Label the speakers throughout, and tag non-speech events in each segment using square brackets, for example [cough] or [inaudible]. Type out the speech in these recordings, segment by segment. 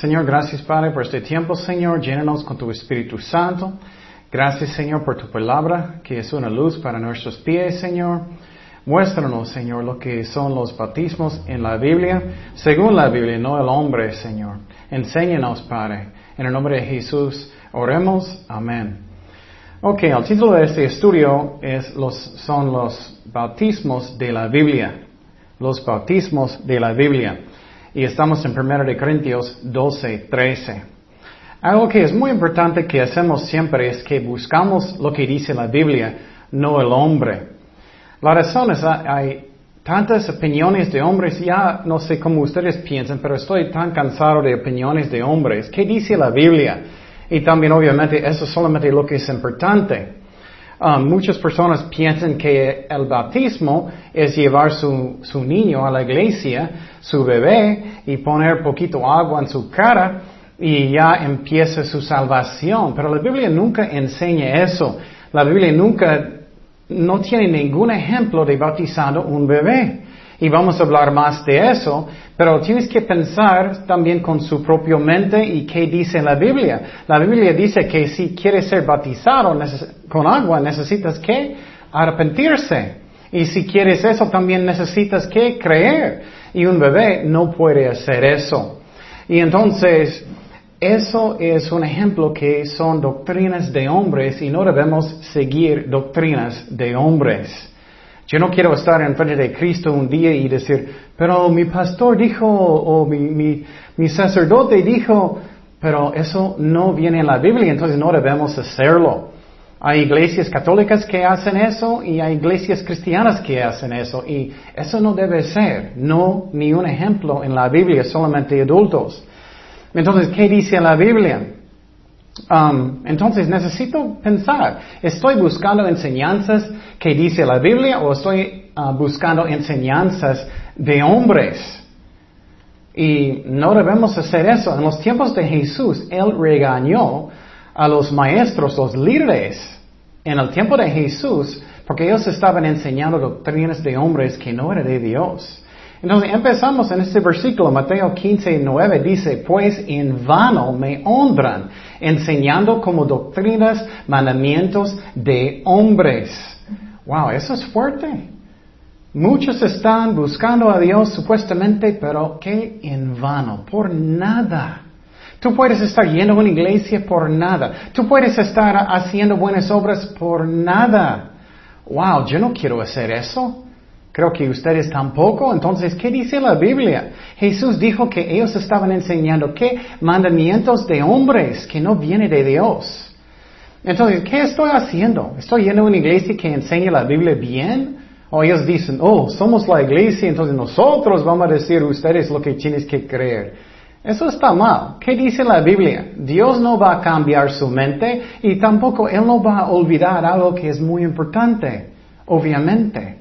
Speaker 1: Señor, gracias Padre por este tiempo, Señor. Llénanos con tu Espíritu Santo. Gracias, Señor, por tu palabra, que es una luz para nuestros pies, Señor. Muéstranos, Señor, lo que son los bautismos en la Biblia, según la Biblia, no el hombre, Señor. Enséñanos, Padre. En el nombre de Jesús, oremos. Amén. Ok, el título de este estudio es los, son los bautismos de la Biblia. Los bautismos de la Biblia. Y estamos en 1 de Corintios 12, 13. Algo que es muy importante que hacemos siempre es que buscamos lo que dice la Biblia, no el hombre. La razón es, hay tantas opiniones de hombres, ya no sé cómo ustedes piensan, pero estoy tan cansado de opiniones de hombres. ¿Qué dice la Biblia? Y también obviamente eso es solamente lo que es importante. Um, muchas personas piensan que el bautismo es llevar su, su niño a la iglesia, su bebé, y poner poquito agua en su cara y ya empieza su salvación. Pero la Biblia nunca enseña eso. La Biblia nunca, no tiene ningún ejemplo de bautizando un bebé. Y vamos a hablar más de eso, pero tienes que pensar también con su propia mente y qué dice la Biblia. La Biblia dice que si quieres ser bautizado con agua, necesitas que arrepentirse. Y si quieres eso, también necesitas que creer. Y un bebé no puede hacer eso. Y entonces, eso es un ejemplo que son doctrinas de hombres y no debemos seguir doctrinas de hombres. Yo no quiero estar en frente de Cristo un día y decir, pero mi pastor dijo, o mi, mi, sacerdote dijo, pero eso no viene en la Biblia, entonces no debemos hacerlo. Hay iglesias católicas que hacen eso y hay iglesias cristianas que hacen eso y eso no debe ser, no ni un ejemplo en la Biblia, solamente adultos. Entonces, ¿qué dice la Biblia? Um, entonces necesito pensar, ¿estoy buscando enseñanzas que dice la Biblia o estoy uh, buscando enseñanzas de hombres? Y no debemos hacer eso. En los tiempos de Jesús, Él regañó a los maestros, los líderes, en el tiempo de Jesús, porque ellos estaban enseñando doctrinas de hombres que no eran de Dios. Entonces empezamos en este versículo, Mateo 15, 9 dice, pues en vano me honran, enseñando como doctrinas mandamientos de hombres. Wow, eso es fuerte. Muchos están buscando a Dios supuestamente, pero que en vano, por nada. Tú puedes estar yendo a una iglesia por nada. Tú puedes estar haciendo buenas obras por nada. Wow, yo no quiero hacer eso. Creo que ustedes tampoco. Entonces, ¿qué dice la Biblia? Jesús dijo que ellos estaban enseñando que mandamientos de hombres que no viene de Dios. Entonces, ¿qué estoy haciendo? ¿Estoy yendo a una iglesia que enseña la Biblia bien? O ellos dicen, oh, somos la iglesia, entonces nosotros vamos a decir ustedes lo que tienes que creer. Eso está mal. ¿Qué dice la Biblia? Dios no va a cambiar su mente y tampoco Él no va a olvidar algo que es muy importante, obviamente.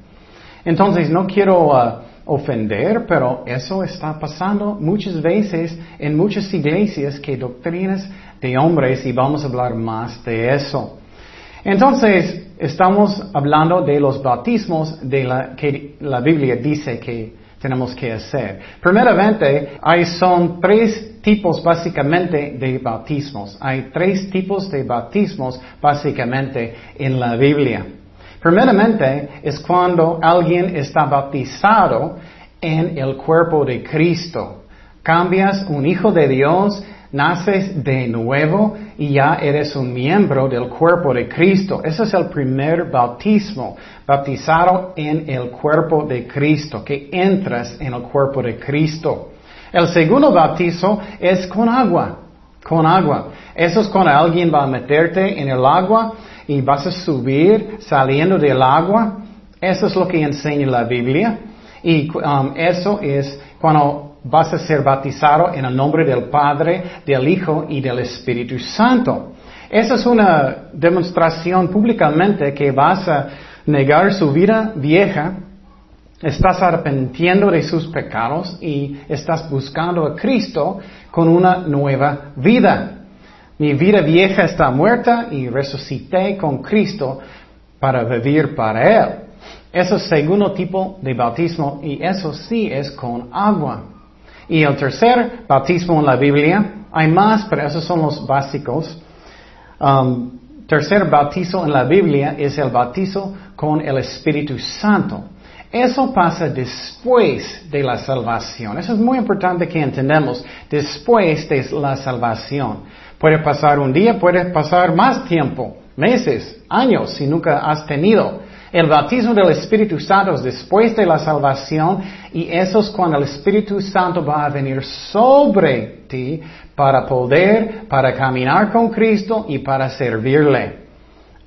Speaker 1: Entonces, no quiero uh, ofender, pero eso está pasando muchas veces en muchas iglesias que doctrinas de hombres y vamos a hablar más de eso. Entonces, estamos hablando de los bautismos de la, que la Biblia dice que tenemos que hacer. Primeramente, hay son tres tipos básicamente de bautismos. Hay tres tipos de bautismos básicamente en la Biblia. Primeramente es cuando alguien está bautizado en el cuerpo de Cristo. Cambias un hijo de Dios, naces de nuevo y ya eres un miembro del cuerpo de Cristo. Ese es el primer bautismo, bautizado en el cuerpo de Cristo, que entras en el cuerpo de Cristo. El segundo bautizo es con agua, con agua. Eso es cuando alguien va a meterte en el agua y vas a subir saliendo del agua. Eso es lo que enseña la Biblia. Y um, eso es cuando vas a ser bautizado en el nombre del Padre, del Hijo y del Espíritu Santo. Esa es una demostración públicamente que vas a negar su vida vieja, estás arrepentiendo de sus pecados y estás buscando a Cristo con una nueva vida. Mi vida vieja está muerta y resucité con Cristo para vivir para Él. Eso es segundo tipo de bautismo y eso sí es con agua. Y el tercer bautismo en la Biblia, hay más, pero esos son los básicos. Um, tercer bautizo en la Biblia es el bautizo con el Espíritu Santo. Eso pasa después de la salvación. Eso es muy importante que entendamos. Después de la salvación. Puede pasar un día, puede pasar más tiempo, meses, años, si nunca has tenido. El bautismo del Espíritu Santo es después de la salvación y eso es cuando el Espíritu Santo va a venir sobre ti para poder, para caminar con Cristo y para servirle.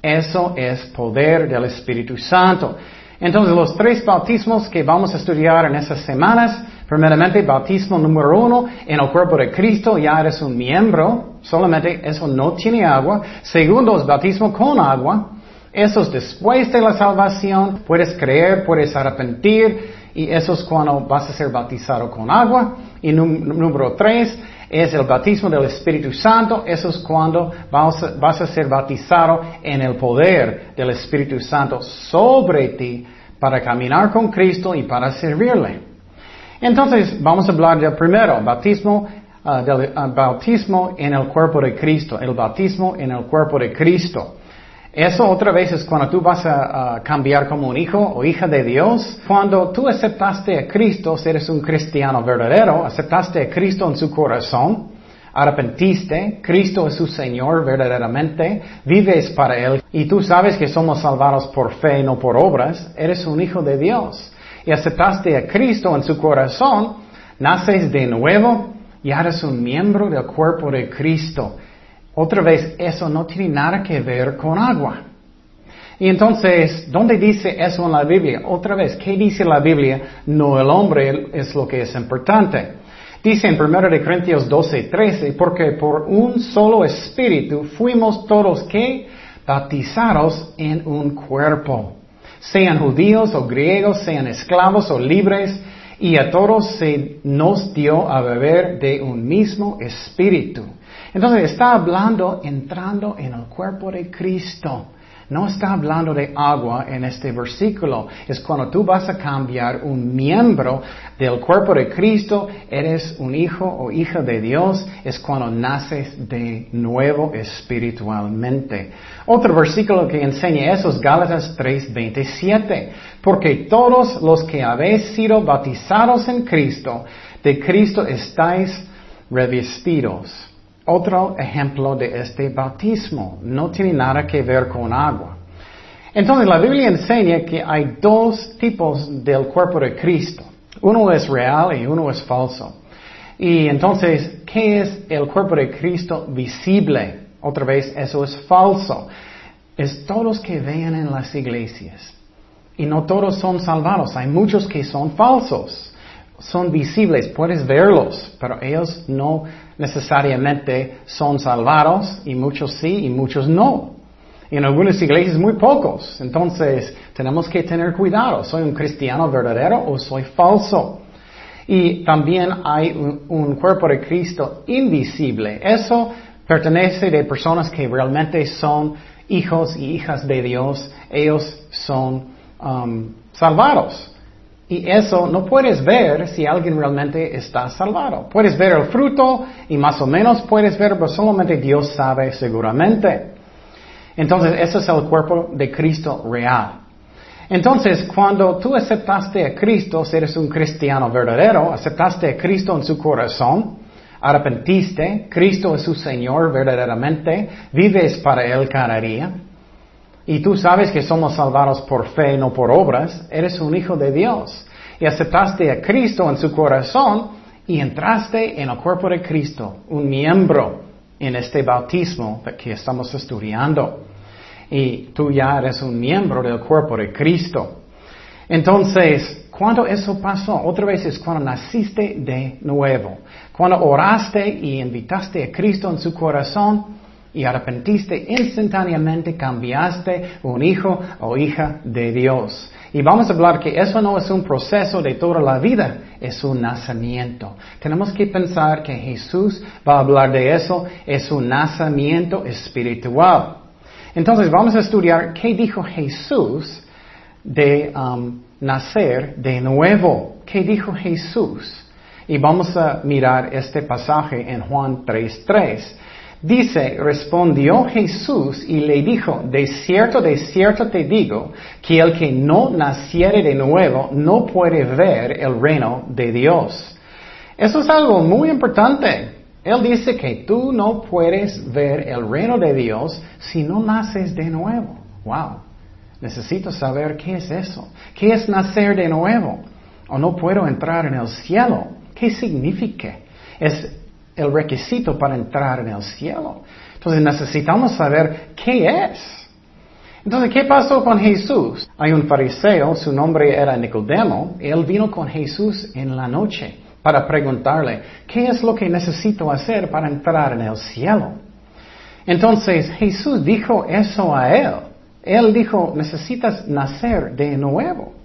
Speaker 1: Eso es poder del Espíritu Santo. Entonces, los tres bautismos que vamos a estudiar en estas semanas, primeramente, bautismo número uno, en el cuerpo de Cristo ya eres un miembro, solamente eso no tiene agua. Segundo es bautismo con agua. Eso es después de la salvación, puedes creer, puedes arrepentir, y eso es cuando vas a ser bautizado con agua. Y número tres es el bautismo del Espíritu Santo, eso es cuando vas a, ser bautizado en el poder del Espíritu Santo sobre ti para caminar con Cristo y para servirle. Entonces, vamos a hablar del primero, bautismo, del uh, bautismo en el cuerpo de Cristo, el bautismo en el cuerpo de Cristo. Eso otra vez es cuando tú vas a, cambiar como un hijo o hija de Dios. Cuando tú aceptaste a Cristo, si eres un cristiano verdadero, aceptaste a Cristo en su corazón, arrepentiste, Cristo es su Señor verdaderamente, vives para Él y tú sabes que somos salvados por fe, no por obras, eres un hijo de Dios. Y aceptaste a Cristo en su corazón, naces de nuevo y eres un miembro del cuerpo de Cristo. Otra vez, eso no tiene nada que ver con agua. Y entonces, ¿dónde dice eso en la Biblia? Otra vez, ¿qué dice la Biblia? No el hombre es lo que es importante. Dice en 1 Corintios 12, 13, porque por un solo espíritu fuimos todos que bautizados en un cuerpo, sean judíos o griegos, sean esclavos o libres, y a todos se nos dio a beber de un mismo espíritu. Entonces está hablando entrando en el cuerpo de Cristo. No está hablando de agua en este versículo. Es cuando tú vas a cambiar un miembro del cuerpo de Cristo, eres un hijo o hija de Dios, es cuando naces de nuevo espiritualmente. Otro versículo que enseña eso es Gálatas 3:27. Porque todos los que habéis sido bautizados en Cristo, de Cristo estáis revestidos. Otro ejemplo de este bautismo no tiene nada que ver con agua. Entonces la Biblia enseña que hay dos tipos del cuerpo de Cristo. Uno es real y uno es falso. Y entonces, ¿qué es el cuerpo de Cristo visible? Otra vez, eso es falso. Es todos que vean en las iglesias. Y no todos son salvados. Hay muchos que son falsos son visibles, puedes verlos, pero ellos no necesariamente son salvados y muchos sí y muchos no. Y en algunas iglesias muy pocos. Entonces tenemos que tener cuidado. ¿Soy un cristiano verdadero o soy falso? Y también hay un, cuerpo de Cristo invisible. Eso pertenece de personas que realmente son hijos y hijas de Dios. Ellos son um, salvados. Y eso no puedes ver si alguien realmente está salvado. Puedes ver el fruto y más o menos puedes ver, pero solamente Dios sabe seguramente. Entonces, ese es el cuerpo de Cristo real. Entonces, cuando tú aceptaste a Cristo, si eres un cristiano verdadero, aceptaste a Cristo en su corazón, arrepentiste, Cristo es su Señor verdaderamente, vives para Él cada día, y tú sabes que somos salvados por fe, no por obras, eres un hijo de Dios. Y aceptaste a Cristo en su corazón y entraste en el cuerpo de Cristo, un miembro en este bautismo que estamos estudiando. Y tú ya eres un miembro del cuerpo de Cristo. Entonces, cuando eso pasó, otra vez es cuando naciste de nuevo, cuando oraste y invitaste a Cristo en su corazón, y arrepentiste, instantáneamente cambiaste un hijo o hija de Dios. Y vamos a hablar que eso no es un proceso de toda la vida, es un nacimiento. Tenemos que pensar que Jesús va a hablar de eso, es un nacimiento espiritual. Entonces vamos a estudiar qué dijo Jesús de um, nacer de nuevo. ¿Qué dijo Jesús? Y vamos a mirar este pasaje en Juan 3.3. Dice, respondió Jesús y le dijo, de cierto, de cierto te digo, que el que no naciere de nuevo no puede ver el reino de Dios. Eso es algo muy importante. Él dice que tú no puedes ver el reino de Dios si no naces de nuevo. Wow. Necesito saber qué es eso. ¿Qué es nacer de nuevo? O no puedo entrar en el cielo. ¿Qué significa? Es el requisito para entrar en el cielo. Entonces necesitamos saber qué es. Entonces, ¿qué pasó con Jesús? Hay un fariseo, su nombre era Nicodemo, él vino con Jesús en la noche para preguntarle, ¿qué es lo que necesito hacer para entrar en el cielo? Entonces Jesús dijo eso a él. Él dijo, necesitas nacer de nuevo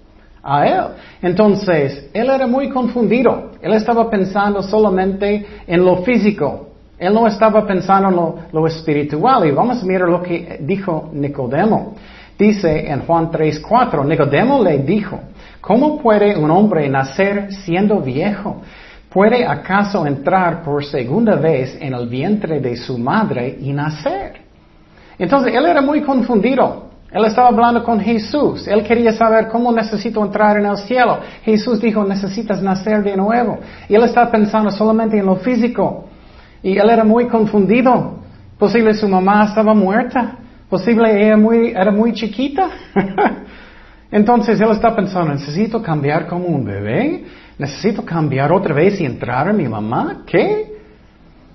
Speaker 1: a Él. Entonces, Él era muy confundido. Él estaba pensando solamente en lo físico. Él no estaba pensando en lo, lo espiritual. Y vamos a mirar lo que dijo Nicodemo. Dice en Juan 3:4, Nicodemo le dijo, ¿cómo puede un hombre nacer siendo viejo? ¿Puede acaso entrar por segunda vez en el vientre de su madre y nacer? Entonces él era muy confundido. Él estaba hablando con Jesús. Él quería saber cómo necesito entrar en el cielo. Jesús dijo, necesitas nacer de nuevo. Y él estaba pensando solamente en lo físico. Y él era muy confundido. Posible su mamá estaba muerta. Posible ella muy, era muy chiquita. [laughs] Entonces él está pensando, necesito cambiar como un bebé. Necesito cambiar otra vez y entrar en mi mamá. ¿Qué?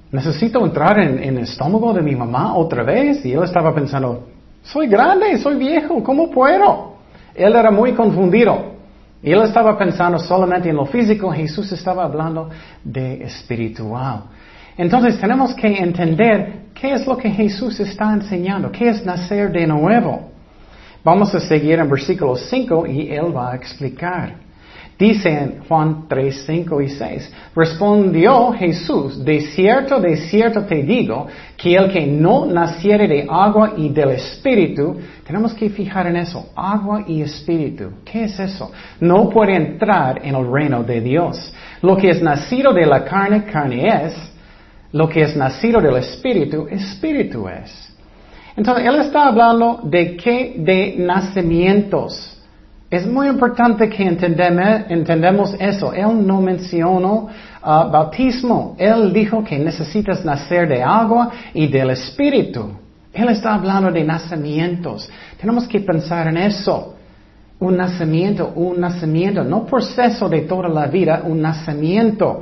Speaker 1: Necesito entrar en, en el estómago de mi mamá otra vez. Y él estaba pensando, soy grande, soy viejo, ¿cómo puedo? Él era muy confundido. Él estaba pensando solamente en lo físico, Jesús estaba hablando de espiritual. Entonces tenemos que entender qué es lo que Jesús está enseñando, qué es nacer de nuevo. Vamos a seguir en versículo 5 y él va a explicar. Dice en Juan 3, 5 y 6, respondió Jesús, de cierto, de cierto te digo, que el que no naciere de agua y del Espíritu, tenemos que fijar en eso, agua y Espíritu. ¿Qué es eso? No puede entrar en el reino de Dios. Lo que es nacido de la carne, carne es. Lo que es nacido del Espíritu, Espíritu es. Entonces, Él está hablando de qué? De nacimientos. Es muy importante que entendemos eso. Él no mencionó uh, bautismo. Él dijo que necesitas nacer de agua y del Espíritu. Él está hablando de nacimientos. Tenemos que pensar en eso. Un nacimiento, un nacimiento, no proceso de toda la vida, un nacimiento.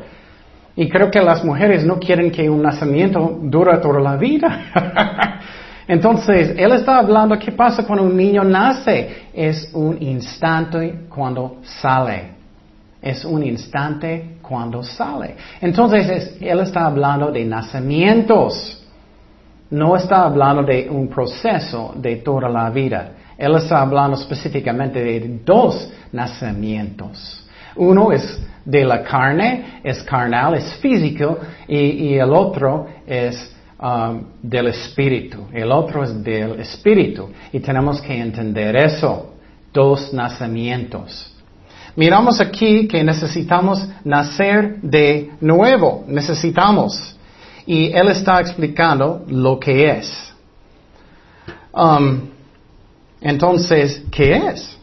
Speaker 1: Y creo que las mujeres no quieren que un nacimiento dure toda la vida. [laughs] Entonces, él está hablando, ¿qué pasa cuando un niño nace? Es un instante cuando sale. Es un instante cuando sale. Entonces, él está hablando de nacimientos. No está hablando de un proceso de toda la vida. Él está hablando específicamente de dos nacimientos. Uno es de la carne, es carnal, es físico, y, el otro es Um, del Espíritu, el otro es del Espíritu. Y tenemos que entender eso, dos nacimientos. Miramos aquí que necesitamos nacer de nuevo, necesitamos. Y él está explicando lo que es. Um, entonces, ¿qué es?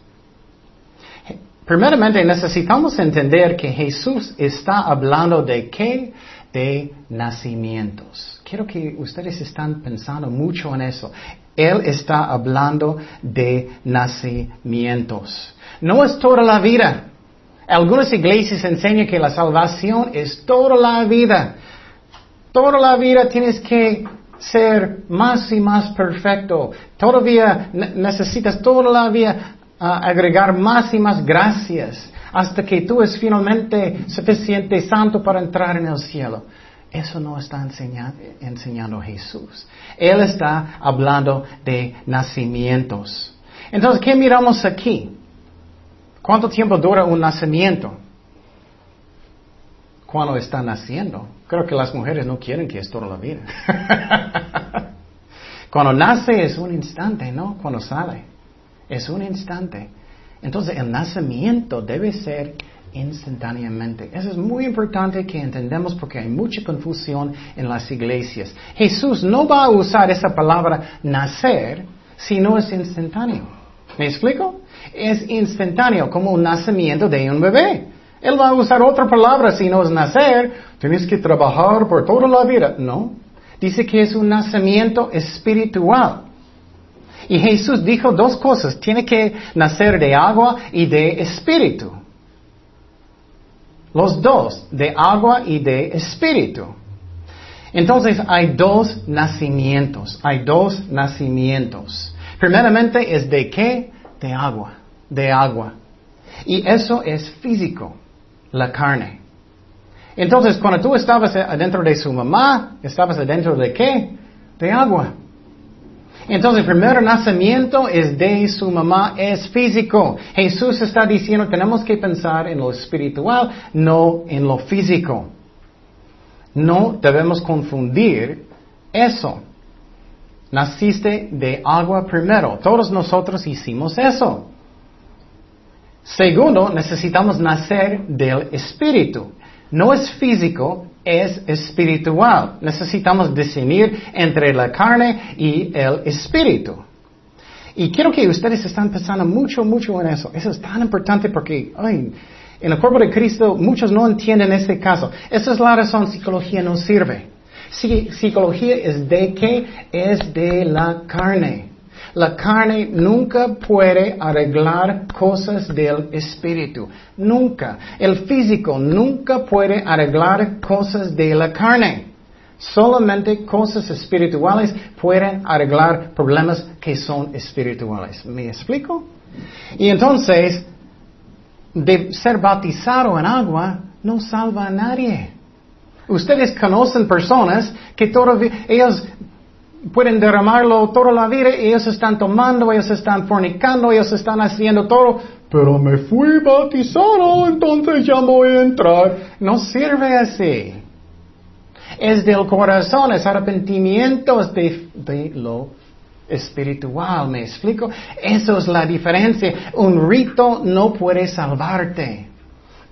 Speaker 1: Primeramente necesitamos entender que Jesús está hablando de qué? De nacimientos. Quiero que ustedes están pensando mucho en eso. Él está hablando de nacimientos. No es toda la vida. Algunas iglesias enseñan que la salvación es toda la vida. Toda la vida tienes que ser más y más perfecto. Todavía necesitas toda la vida ah, agregar más y más gracias hasta que tú es finalmente suficiente santo para entrar en el cielo. Eso no está enseñando, Jesús. Él está hablando de nacimientos. Entonces, ¿qué miramos aquí? ¿Cuánto tiempo dura un nacimiento? Cuando está naciendo. Creo que las mujeres no quieren que es toda la vida. Cuando nace es un instante, ¿no? Cuando sale. Es un instante. Entonces el nacimiento debe ser instantáneamente. Eso es muy importante que entendamos porque hay mucha confusión en las iglesias. Jesús no va a usar esa palabra nacer si no es instantáneo. ¿Me explico? Es instantáneo, como un nacimiento de un bebé. Él va a usar otra palabra si no es nacer. Tienes que trabajar por toda la vida. No. Dice que es un nacimiento espiritual. Y Jesús dijo dos cosas. Tiene que nacer de agua y de espíritu. Los dos, de agua y de espíritu. Entonces hay dos nacimientos. Hay dos nacimientos. Primeramente es de qué? De agua. De agua. Y eso es físico, la carne. Entonces, cuando tú estabas adentro de su mamá, estabas adentro de qué? De agua. Entonces, el primer nacimiento es de su mamá, es físico. Jesús está diciendo, tenemos que pensar en lo espiritual, no en lo físico. No debemos confundir eso. Naciste de agua primero. Todos nosotros hicimos eso. Segundo, necesitamos nacer del espíritu. No es físico, es espiritual. Necesitamos discernir entre la carne y el espíritu. Y quiero que ustedes estén pensando mucho, mucho en eso. Eso es tan importante porque ay, en el cuerpo de Cristo muchos no entienden este caso. Esa es la razón, psicología no sirve. psicología es de qué? Es de la carne. La carne nunca puede arreglar cosas del espíritu. Nunca. El físico nunca puede arreglar cosas de la carne. Solamente cosas espirituales pueden arreglar problemas que son espirituales. ¿Me explico? Y entonces, de ser bautizado en agua no salva a nadie. Ustedes conocen personas que todavía, ellos pueden derramarlo toda la vida, ellos están tomando, ellos están fornicando, ellos están haciendo todo, pero me fui bautizado, entonces ya voy a entrar. No sirve así. Es del corazón, es arrepentimiento, de, de lo espiritual, ¿me explico? Eso es la diferencia. Un rito no puede salvarte.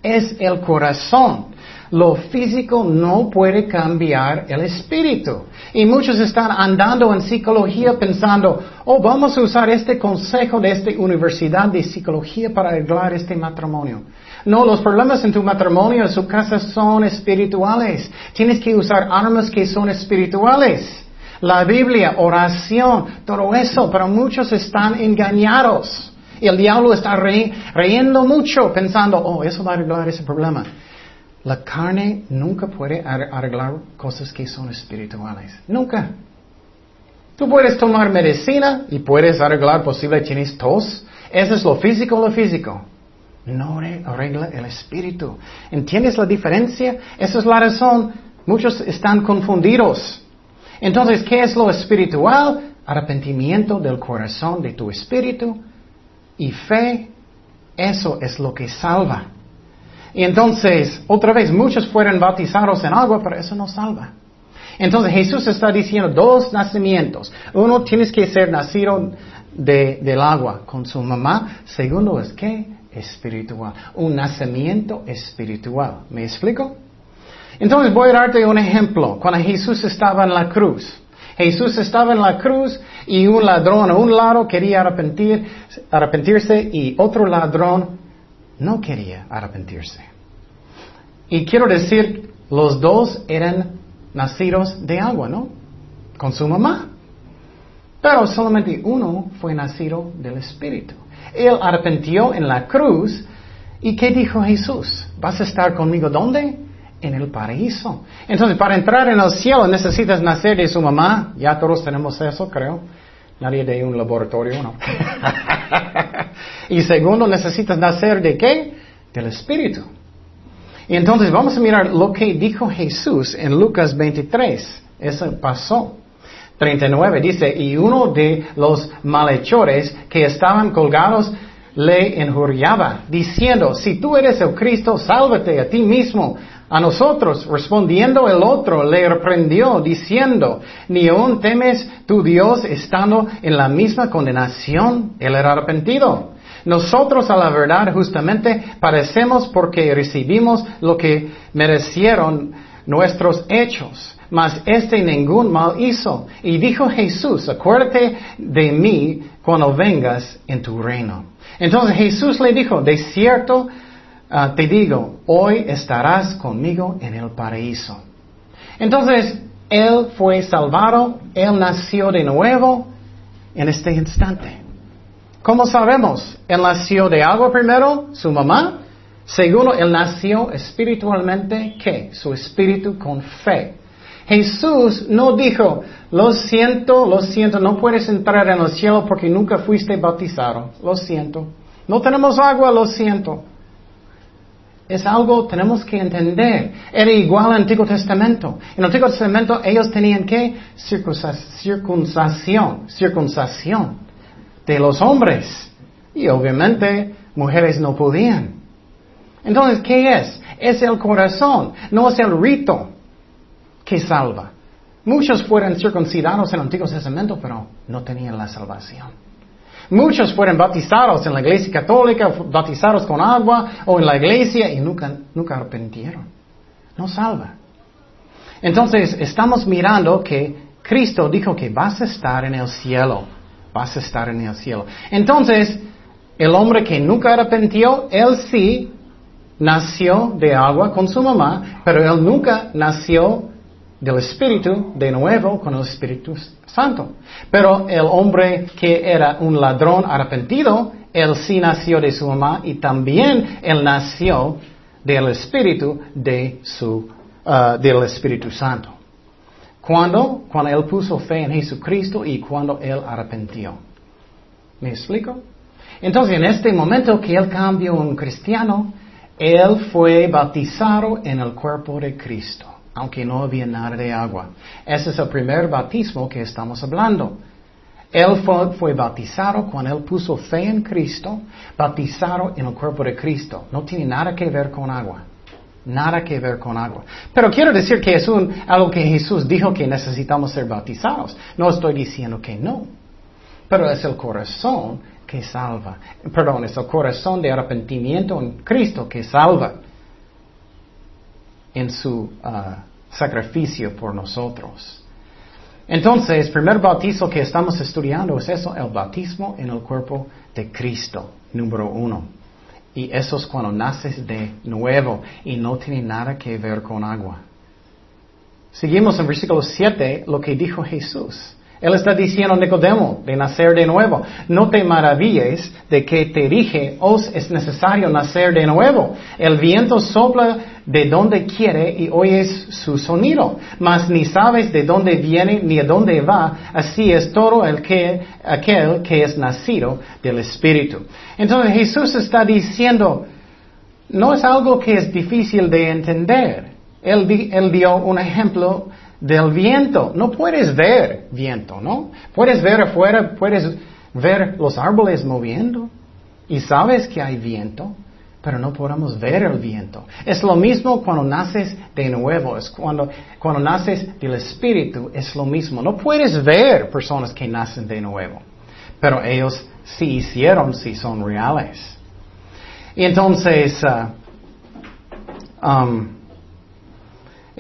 Speaker 1: Es el corazón. Lo físico no puede cambiar el espíritu. Y muchos están andando en psicología pensando, oh, vamos a usar este consejo de esta universidad de psicología para arreglar este matrimonio. No, los problemas en tu matrimonio, en su casa son espirituales. Tienes que usar armas que son espirituales. La Biblia, oración, todo eso, pero muchos están engañados. Y el diablo está riendo mucho pensando, oh, eso va a arreglar ese problema. La carne nunca puede arreglar cosas que son espirituales. Nunca. Tú puedes tomar medicina y puedes arreglar posible tienes tos. Eso es lo físico lo físico. No arregla el espíritu. ¿Entiendes la diferencia? Esa es la razón. Muchos están confundidos. Entonces, ¿qué es lo espiritual? Arrepentimiento del corazón de tu espíritu y fe. Eso es lo que salva. Y entonces, otra vez, muchos fueron bautizados en agua, pero eso no salva. Entonces Jesús está diciendo dos nacimientos. Uno, tienes que ser nacido de, del agua con su mamá. Segundo es que espiritual. Un nacimiento espiritual. ¿Me explico? Entonces voy a darte un ejemplo. Cuando Jesús estaba en la cruz. Jesús estaba en la cruz y un ladrón a un lado quería arrepentir, arrepentirse y otro ladrón no quería arrepentirse. Y quiero decir, los dos eran nacidos de agua, ¿no? Con su mamá. Pero solamente uno fue nacido del Espíritu. Él arrepintió en la cruz. ¿Y qué dijo Jesús? ¿Vas a estar conmigo dónde? En el paraíso. Entonces, para entrar en el cielo necesitas nacer de su mamá. Ya todos tenemos eso, creo. Nadie de un laboratorio, ¿no? [laughs] y segundo, necesitas nacer de qué? Del Espíritu. Y entonces vamos a mirar lo que dijo Jesús en Lucas 23. Eso pasó. 39 dice, y uno de los malhechores que estaban colgados le injuriaba, diciendo, si tú eres el Cristo, sálvate a ti mismo a nosotros, respondiendo el otro, le reprendió, diciendo, ni aún temes tu Dios estando en la misma condenación. Él era arrepentido. Nosotros a la verdad justamente parecemos porque recibimos lo que merecieron nuestros hechos. Mas este ningún mal hizo. Y dijo Jesús, acuérdate de mí cuando vengas en tu reino. Entonces Jesús le dijo, de cierto ah, te digo, hoy estarás conmigo en el paraíso. Entonces, Él fue salvado, Él nació de nuevo en este instante. ¿Cómo sabemos? Él nació de agua primero, su mamá. Segundo, Él nació espiritualmente, ¿qué? Su espíritu con fe. Jesús no dijo, lo siento, lo siento, no puedes entrar en el cielo porque nunca fuiste bautizado. Lo siento. No tenemos agua, lo siento. Es algo tenemos que entender. Era igual al Antiguo Testamento. En el Antiguo Testamento ellos tenían que circuncisión, circuncisión de los hombres. Y obviamente mujeres no podían. Entonces, ¿qué es? Es el corazón, no es el rito que salva. Muchos fueron circuncidados en el Antiguo Testamento, pero no tenían la salvación. Muchos fueron bautizados en la iglesia católica, bautizados con agua o en la iglesia y nunca, nunca arrepintieron. No salva. Entonces, estamos mirando que Cristo dijo que vas a estar en el cielo. Vas a estar en el cielo. Entonces, el hombre que nunca arrepintió, él sí nació de agua con su mamá, pero él nunca nació del Espíritu de nuevo con el Espíritu Santo. Pero el hombre que era un ladrón arrepentido, él sí nació de su mamá y también él nació del Espíritu de su, uh, del Espíritu Santo. ¿Cuándo? Cuando él puso fe en Jesucristo y cuando él arrepintió. ¿Me explico? Entonces, en este momento que él cambió un cristiano, él fue bautizado en el cuerpo de Cristo aunque no había nada de agua. Ese es el primer bautismo que estamos hablando. Él fue, bautizado cuando él puso fe en Cristo, bautizado en el cuerpo de Cristo. No tiene nada que ver con agua. Nada que ver con agua. Pero quiero decir que es un, algo que Jesús dijo que necesitamos ser bautizados. No estoy diciendo que no. Pero es el corazón que salva. Perdón, es el corazón de arrepentimiento en Cristo que salva en su ah, sacrificio por nosotros. Entonces, primer bautizo que estamos estudiando es eso, el bautismo en el cuerpo de Cristo, número uno. Y eso es cuando naces de nuevo y no tiene nada que ver con agua. Seguimos en versículo 7 lo que dijo Jesús. Él está diciendo a Nicodemo de nacer de nuevo. No te maravilles de que te dije, os es necesario nacer de nuevo. El viento sopla de donde quiere y oyes su sonido, mas ni sabes de dónde viene ni a dónde va. Así es todo el que, aquel que es nacido del Espíritu. Entonces Jesús está diciendo, no es algo que es difícil de entender. Él, él dio un ejemplo del viento. No puedes ver viento, ¿no? Puedes ver afuera, puedes ver los árboles moviendo y sabes que hay viento, pero no podemos ver el viento. Es lo mismo cuando naces de nuevo, es cuando, cuando naces del Espíritu, es lo mismo. No puedes ver personas que nacen de nuevo, pero ellos sí hicieron, sí son reales. Y entonces, uh,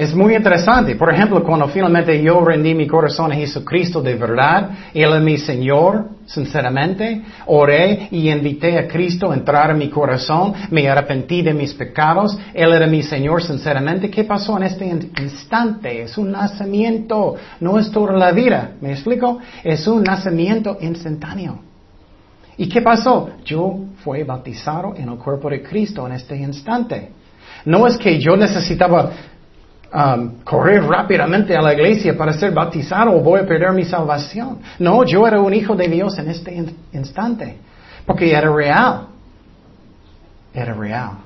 Speaker 1: es muy interesante. Por ejemplo, cuando finalmente yo rendí mi corazón a Jesucristo de verdad, Él es mi Señor, sinceramente, oré y invité a Cristo a entrar en mi corazón, me arrepentí de mis pecados, Él era mi Señor, sinceramente. ¿Qué pasó en este instante? Es un nacimiento, no es toda la vida, ¿me explico? Es un nacimiento instantáneo. ¿Y qué pasó? Yo fui bautizado en el cuerpo de Cristo en este instante. No es que yo necesitaba Um, correr rápidamente a la iglesia para ser bautizado o voy a perder mi salvación. No, yo era un hijo de Dios en este instante, porque era real. Era real.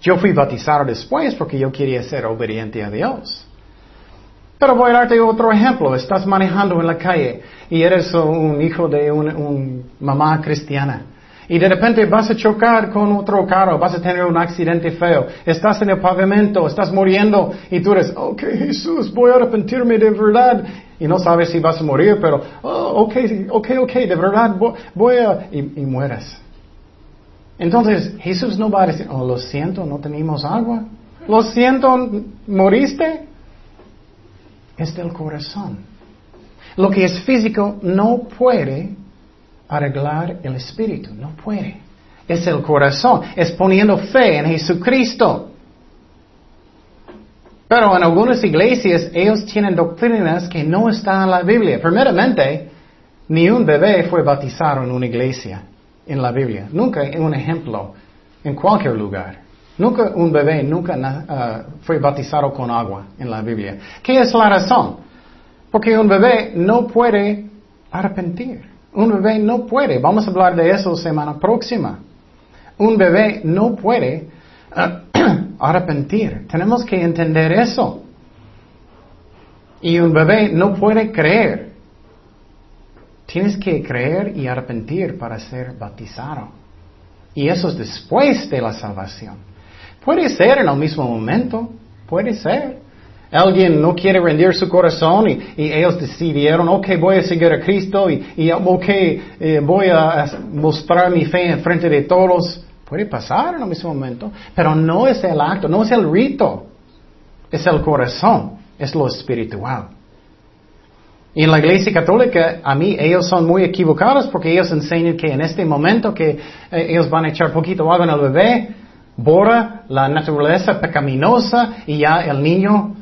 Speaker 1: Yo fui bautizado después porque yo quería ser obediente a Dios. Pero voy a darte otro ejemplo. Estás manejando en la calle y eres un hijo de una un mamá cristiana. Y de repente vas a chocar con otro carro, vas a tener un accidente feo, estás en el pavimento, estás muriendo y tú eres, ok Jesús, voy a arrepentirme de verdad. Y no sabes si vas a morir, pero, oh, ok, ok, ok, de verdad voy a... y, mueres. Entonces, Jesús no va a decir, oh, lo siento, no tenemos agua. Lo siento, moriste. Es del corazón. Lo que es físico no puede arreglar el espíritu, no puede. Es el corazón, es poniendo fe en Jesucristo. Pero en algunas iglesias ellos tienen doctrinas que no están en la Biblia. Primeramente, ni un bebé fue bautizado en una iglesia en la Biblia. Nunca en un ejemplo en cualquier lugar. Nunca un bebé nunca uh, fue bautizado con agua en la Biblia. ¿Qué es la razón? Porque un bebé no puede arrepentir. Un bebé no puede. Vamos a hablar de eso semana próxima. Un bebé no puede [clears throat] arrepentir. Tenemos que entender eso. Y un bebé no puede creer. Tienes que creer y arrepentir para ser bautizado. Y eso es después de la salvación. Puede ser en el mismo momento, puede ser. Alguien no quiere rendir su corazón y, ellos decidieron, ok, voy a seguir a Cristo y, ok, eh, voy a mostrar mi fe en frente de todos. Puede pasar en el mismo momento, pero no es el acto, no es el rito, es el corazón, es lo espiritual. Y en la iglesia católica, a mí, ellos son muy equivocados porque ellos enseñan que en este momento que eh, ellos van a echar poquito agua en el bebé, borra la naturaleza pecaminosa y ya el niño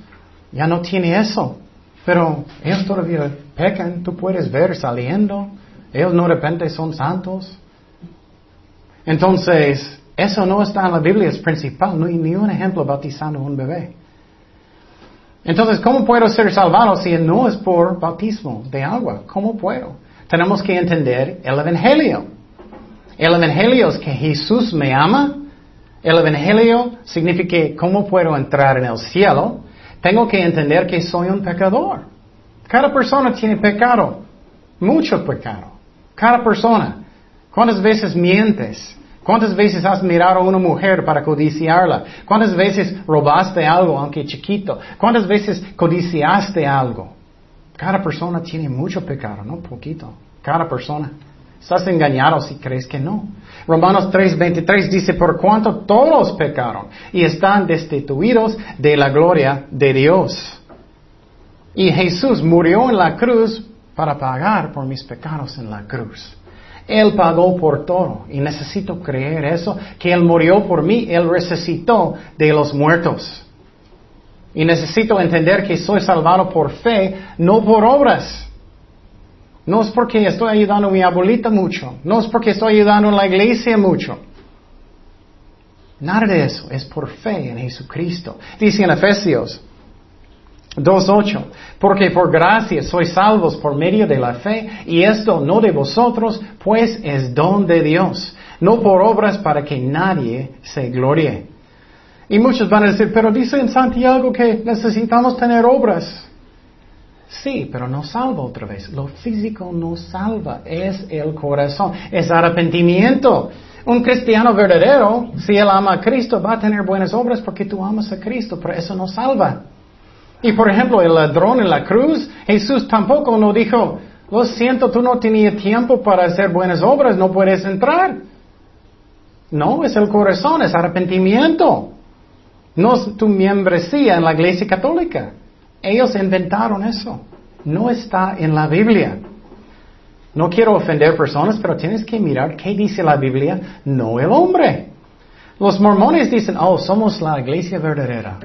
Speaker 1: ya no tiene eso. Pero ellos todavía pecan, tú puedes ver saliendo. Ellos no de repente son santos. Entonces, eso no está en la Biblia, es principal. No hay ni un ejemplo bautizando a un bebé. Entonces, ¿cómo puedo ser salvado si no es por bautismo de agua? ¿Cómo puedo? Tenemos que entender el Evangelio. El Evangelio es que Jesús me ama. El Evangelio significa cómo puedo entrar en el cielo. Tengo que entender que soy un pecador. Cada persona tiene pecado. Mucho pecado. Cada persona. ¿Cuántas veces mientes? ¿Cuántas veces has mirado a una mujer para codiciarla? ¿Cuántas veces robaste algo, aunque chiquito? ¿Cuántas veces codiciaste algo? Cada persona tiene mucho pecado, no poquito. Cada persona. Estás engañado si crees que no. Romanos 3:23 dice, por cuanto todos pecaron y están destituidos de la gloria de Dios. Y Jesús murió en la cruz para pagar por mis pecados en la cruz. Él pagó por todo y necesito creer eso, que Él murió por mí, Él resucitó de los muertos. Y necesito entender que soy salvado por fe, no por obras. No es porque estoy ayudando a mi abuelita mucho, no es porque estoy ayudando a la iglesia mucho. Nada de eso, es por fe en Jesucristo. Dice en Efesios 2.8. Porque por gracia sois salvos por medio de la fe, y esto no de vosotros, pues es don de Dios, no por obras para que nadie se glorie. Y muchos van a decir, pero dice en Santiago que necesitamos tener obras. Sí, pero no salva otra vez. Lo físico no salva, es el corazón, es arrepentimiento. Un cristiano verdadero, si él ama a Cristo, va a tener buenas obras porque tú amas a Cristo, pero eso no salva. Y por ejemplo, el ladrón en la cruz, Jesús tampoco no dijo, lo siento, tú no tenías tiempo para hacer buenas obras, no puedes entrar. No, es el corazón, es arrepentimiento. No es tu membresía en la iglesia católica. Ellos inventaron eso. No está en la Biblia. No quiero ofender personas, pero tienes que mirar qué dice la Biblia, no el hombre. Los mormones dicen, oh, somos la iglesia verdadera.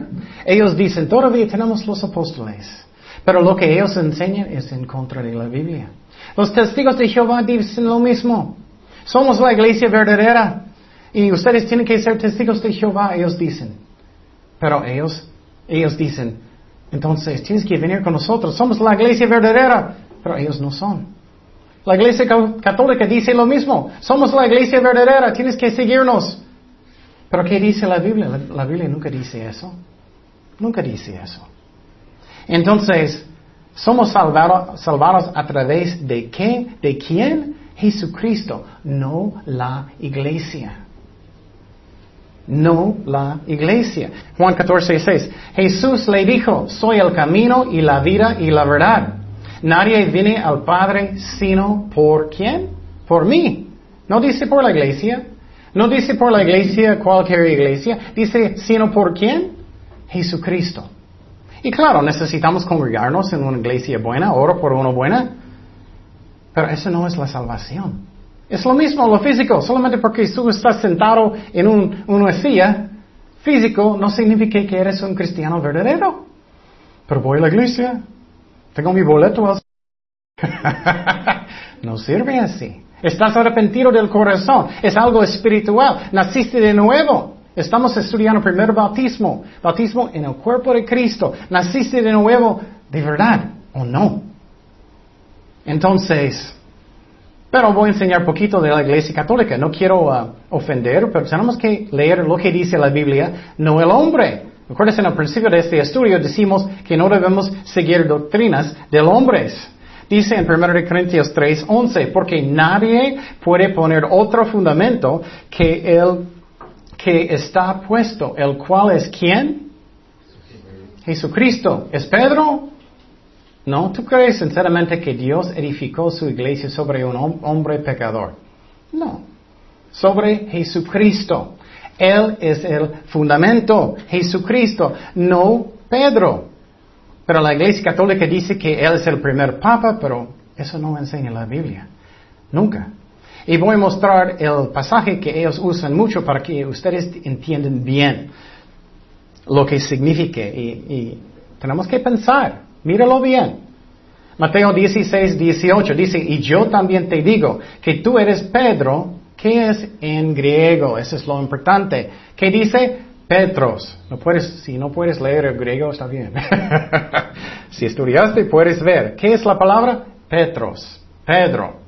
Speaker 1: Ellos dicen, todavía tenemos los apóstoles. Pero lo que ellos enseñan es en contra de la Biblia. Los testigos de Jehová dicen lo mismo. Somos la iglesia verdadera. Y ustedes tienen que ser testigos de Jehová, ellos dicen. Pero ellos, ellos dicen, entonces tienes que venir con nosotros. Somos la iglesia verdadera. Pero ellos no son. La iglesia católica dice lo mismo. Somos la iglesia verdadera. Tienes que seguirnos. Pero ¿qué dice la Biblia? La, Biblia nunca dice eso. Nunca dice eso. Entonces, somos salvados, salvados a través de qué? ¿De quién? Jesucristo, no la iglesia. No la iglesia. Juan 14, 6. Jesús le dijo, soy el camino y la vida y la verdad. Nadie viene al Padre sino por quién? Por mí. No dice por la iglesia, No dice por la iglesia, cualquier iglesia, dice, sino por quién? Jesucristo. Y claro, necesitamos congregarnos en una iglesia buena, oro por una buena, pero eso no es la salvación. Es lo mismo lo físico, solamente porque tú estás sentado en un, una silla físico no significa que eres un cristiano verdadero. Pero voy a la iglesia, tengo mi boleto. [laughs] no sirve así. Estás arrepentido del corazón, es algo espiritual, naciste de nuevo. Estamos estudiando primer bautismo, bautismo en el cuerpo de Cristo. ¿Naciste de nuevo de verdad o no? Entonces, pero voy a enseñar poquito de la Iglesia Católica. No quiero uh, ofender, pero tenemos que leer lo que dice la Biblia, no el hombre. Recuerden, en el principio de este estudio decimos que no debemos seguir doctrinas del hombre. Dice en 1 Corintios 3, 11, porque nadie puede poner otro fundamento que el que está puesto, el cual es quién? Jesucristo. ¿Es Pedro? No, ¿tú crees sinceramente que Dios edificó su iglesia sobre un hombre pecador? No, sobre Jesucristo. Él es el fundamento, Jesucristo, no Pedro. Pero la iglesia católica dice que Él es el primer papa, pero eso no enseña la Biblia. Nunca. Y voy a mostrar el pasaje que ellos usan mucho para que ustedes entiendan bien lo que significa. Y, tenemos que pensar, míralo bien. Mateo 16, 18 dice, y yo también te digo que tú eres Pedro, ¿qué es en griego? Eso es lo importante. ¿Qué dice? Petros. No puedes, si no puedes leer el griego, está bien. [laughs] si estudiaste, puedes ver. ¿Qué es la palabra? Petros. Pedro.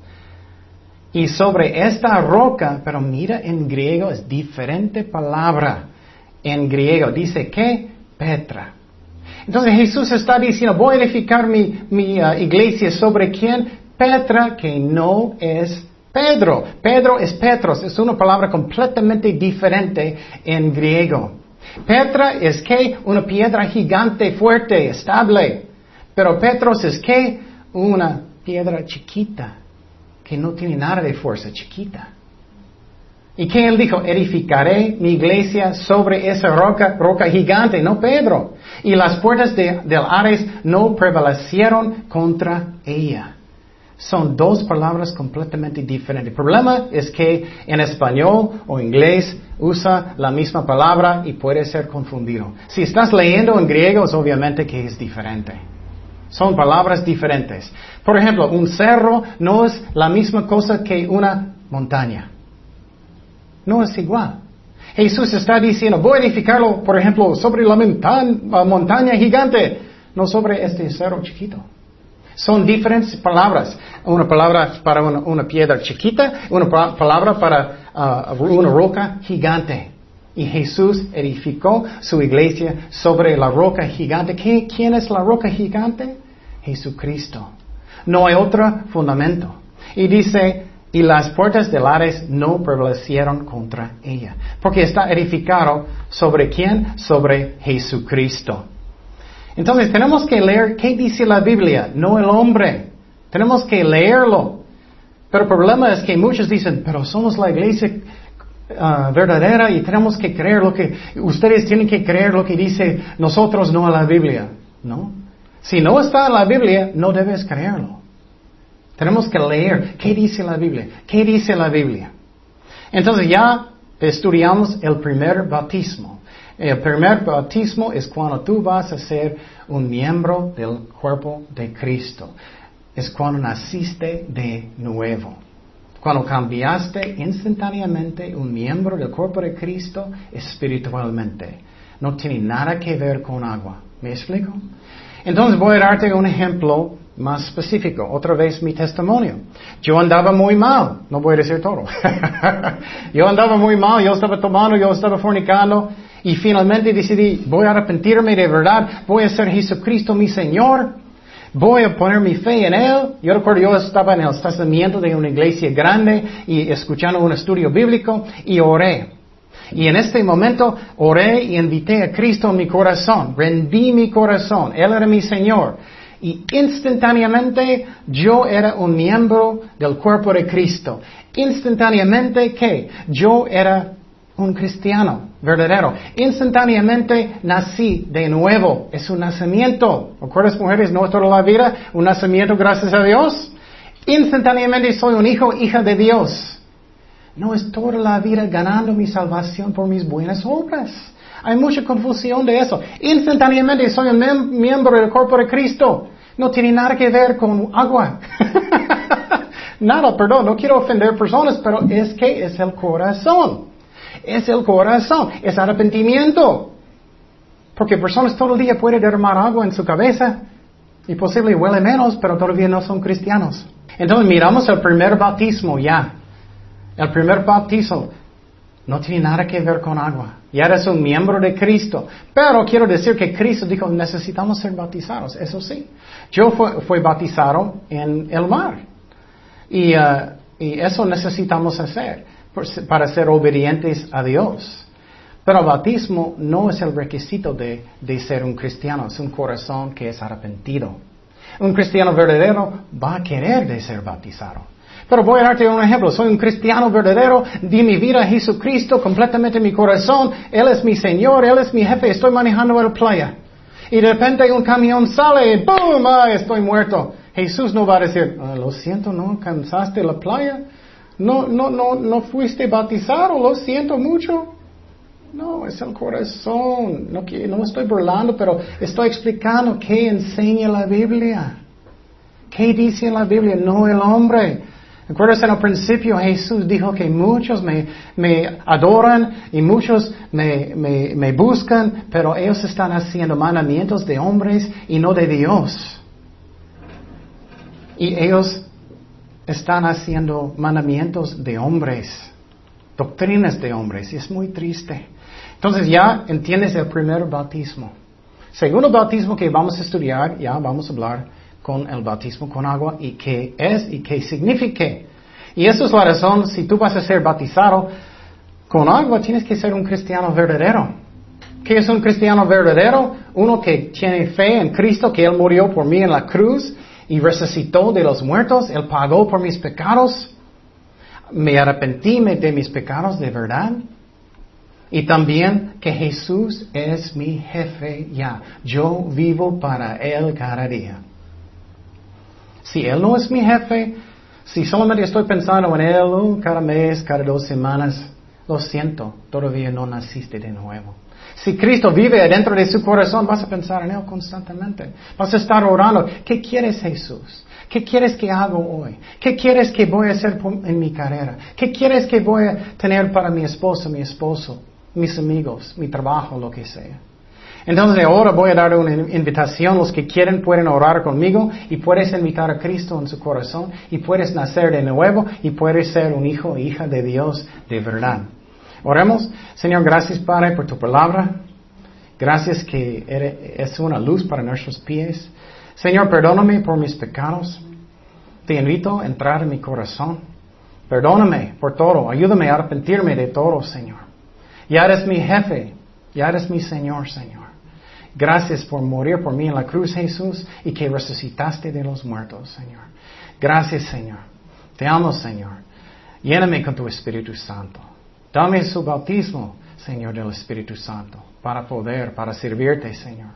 Speaker 1: Y sobre esta roca, pero mira en griego es diferente palabra. En griego dice que Petra. Entonces Jesús está diciendo, voy a edificar mi, uh, iglesia sobre quién? Petra, que no es Pedro. Pedro es Petros, es una palabra completamente diferente en griego. Petra es que una piedra gigante, fuerte, estable. Pero Petros es que una piedra chiquita, que no tiene nada de fuerza, chiquita. ¿Y que él dijo? Edificaré mi iglesia sobre esa roca, roca gigante, no Pedro. Y las puertas de, del Ares no prevalecieron contra ella. Son dos palabras completamente diferentes. El problema es que en español o inglés usa la misma palabra y puede ser confundido. Si estás leyendo en griego, es obviamente que es diferente. Son palabras diferentes. Por ejemplo, un cerro no es la misma cosa que una montaña. No es igual. Jesús está diciendo, voy a edificarlo, por ejemplo, sobre la montaña gigante, no sobre este cerro chiquito. Son diferentes palabras. Una palabra para una, piedra chiquita, una palabra para uh, una roca gigante. Y Jesús edificó su iglesia sobre la roca gigante. ¿Quién es la roca gigante? Jesucristo. No hay otro fundamento. Y dice, y las puertas del Ares no prevalecieron contra ella. Porque está edificado sobre quién? Sobre Jesucristo. Entonces tenemos que leer qué dice la Biblia, no el hombre. Tenemos que leerlo. Pero el problema es que muchos dicen, pero somos la iglesia Ah, verdadera y tenemos que creer lo que, ustedes tienen que creer lo que dice nosotros, no a la Biblia. ¿No? Si no está en la Biblia, no debes creerlo. Tenemos que leer qué dice la Biblia, qué dice la Biblia. Entonces ya estudiamos el primer bautismo. El primer bautismo es cuando tú vas a ser un miembro del cuerpo de Cristo. Es cuando naciste de nuevo. Cuando cambiaste instantáneamente un miembro del cuerpo de Cristo espiritualmente. No tiene nada que ver con agua. ¿Me explico? Entonces voy a darte un ejemplo más específico. Otra vez mi testimonio. Yo andaba muy mal. No voy a decir todo. [laughs] yo andaba muy mal. Yo estaba tomando, yo estaba fornicando. Y finalmente decidí, voy a arrepentirme de verdad. Voy a ser Jesucristo mi Señor. Voy a poner mi fe en Él. Yo recuerdo, yo estaba en el estacionamiento de una iglesia grande y escuchando un estudio bíblico y oré. Y en este momento oré y invité a Cristo en mi corazón. Rendí mi corazón. Él era mi Señor. Y instantáneamente yo era un miembro del cuerpo de Cristo. Instantáneamente que yo era un cristiano verdadero. Instantáneamente nací de nuevo. Es un nacimiento. ¿Recuerdas, mujeres? No es toda la vida un nacimiento gracias a Dios. Instantáneamente soy un hijo, hija de Dios. No es toda la vida ganando mi salvación por mis buenas obras. Hay mucha confusión de eso. Instantáneamente soy un miembro del cuerpo de Cristo. No tiene nada que ver con agua. [laughs] nada, perdón, no quiero ofender personas, pero es que es el corazón. Es el corazón, es arrepentimiento. Porque personas todo el día pueden derramar agua en su cabeza y posiblemente huele menos, pero todavía no son cristianos. Entonces miramos el primer bautismo ya. El primer bautismo no tiene nada que ver con agua. Ya eres un miembro de Cristo. Pero quiero decir que Cristo dijo, necesitamos ser bautizados. Eso sí. Yo fui, bautizado en el mar. Y, uh, y eso necesitamos hacer para ser obedientes a Dios. Pero bautismo no es el requisito de, de, ser un cristiano, es un corazón que es arrepentido. Un cristiano verdadero va a querer ser bautizado. Pero voy a darte un ejemplo. Soy un cristiano verdadero, di mi vida a Jesucristo completamente en mi corazón. Él es mi Señor, Él es mi jefe. Estoy manejando la playa. Y de repente un camión sale y ¡boom! Ah, estoy muerto. Jesús no va a decir, ah, lo siento, no cansaste la playa. No, no, no, no fuiste bautizado, lo siento mucho. No, es el corazón. No, no estoy burlando, pero estoy explicando qué enseña la Biblia. ¿Qué dice la Biblia? No el hombre. ¿Recuerdas en el principio Jesús dijo que muchos me, adoran y muchos me, me, me, buscan, pero ellos están haciendo mandamientos de hombres y no de Dios. Y ellos están haciendo mandamientos de hombres, doctrinas de hombres, y es muy triste. Entonces ya entiendes el primer bautismo. Segundo bautismo que vamos a estudiar, ya vamos a hablar con el bautismo con agua y qué es y qué significa. Y eso es la razón, si tú vas a ser bautizado con agua, tienes que ser un cristiano verdadero. ¿Qué es un cristiano verdadero? Uno que tiene fe en Cristo, que Él murió por mí en la cruz y resucitó de los muertos, Él pagó por mis pecados. Me arrepentí de mis pecados de verdad. Y también que Jesús es mi jefe ya. Yo vivo para Él cada día. Si Él no es mi jefe, si solamente estoy pensando en Él cada mes, cada dos semanas, lo siento, todavía no naciste de nuevo. Si Cristo vive dentro de su corazón, vas a pensar en Él constantemente. Vas a estar orando. ¿Qué quieres Jesús? ¿Qué quieres que hago hoy? ¿Qué quieres que voy a hacer en mi carrera? ¿Qué quieres que voy a tener para mi esposa, mi esposo, mis amigos, mi trabajo, lo que sea? Entonces ahora voy a dar una invitación. Los que quieren pueden orar conmigo y puedes invitar a Cristo en su corazón y puedes nacer de nuevo y puedes ser un hijo o hija de Dios de verdad. Oremos. Señor, gracias Padre por tu palabra. Gracias que es una luz para nuestros pies. Señor, perdóname por mis pecados. Te invito a entrar en mi corazón. Perdóname por todo. Ayúdame a arrepentirme de todo, Señor. Ya eres mi jefe. Ya eres mi Señor, Señor. Gracias por morir por mí en la cruz, Jesús, y que resucitaste de los muertos, Señor. Gracias, Señor. Te amo, Señor. Lléname con tu Espíritu Santo. Dame su bautismo, Señor, del Espíritu Santo, para poder, para servirte, Señor.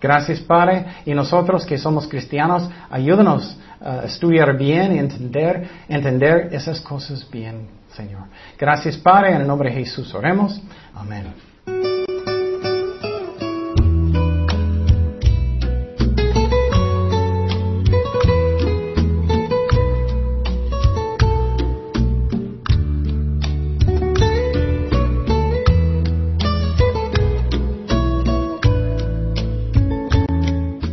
Speaker 1: Gracias, Padre. Y nosotros que somos cristianos, ayúdanos a estudiar bien y entender, entender esas cosas bien, Señor. Gracias, Padre. En el nombre de Jesús oremos. Amén.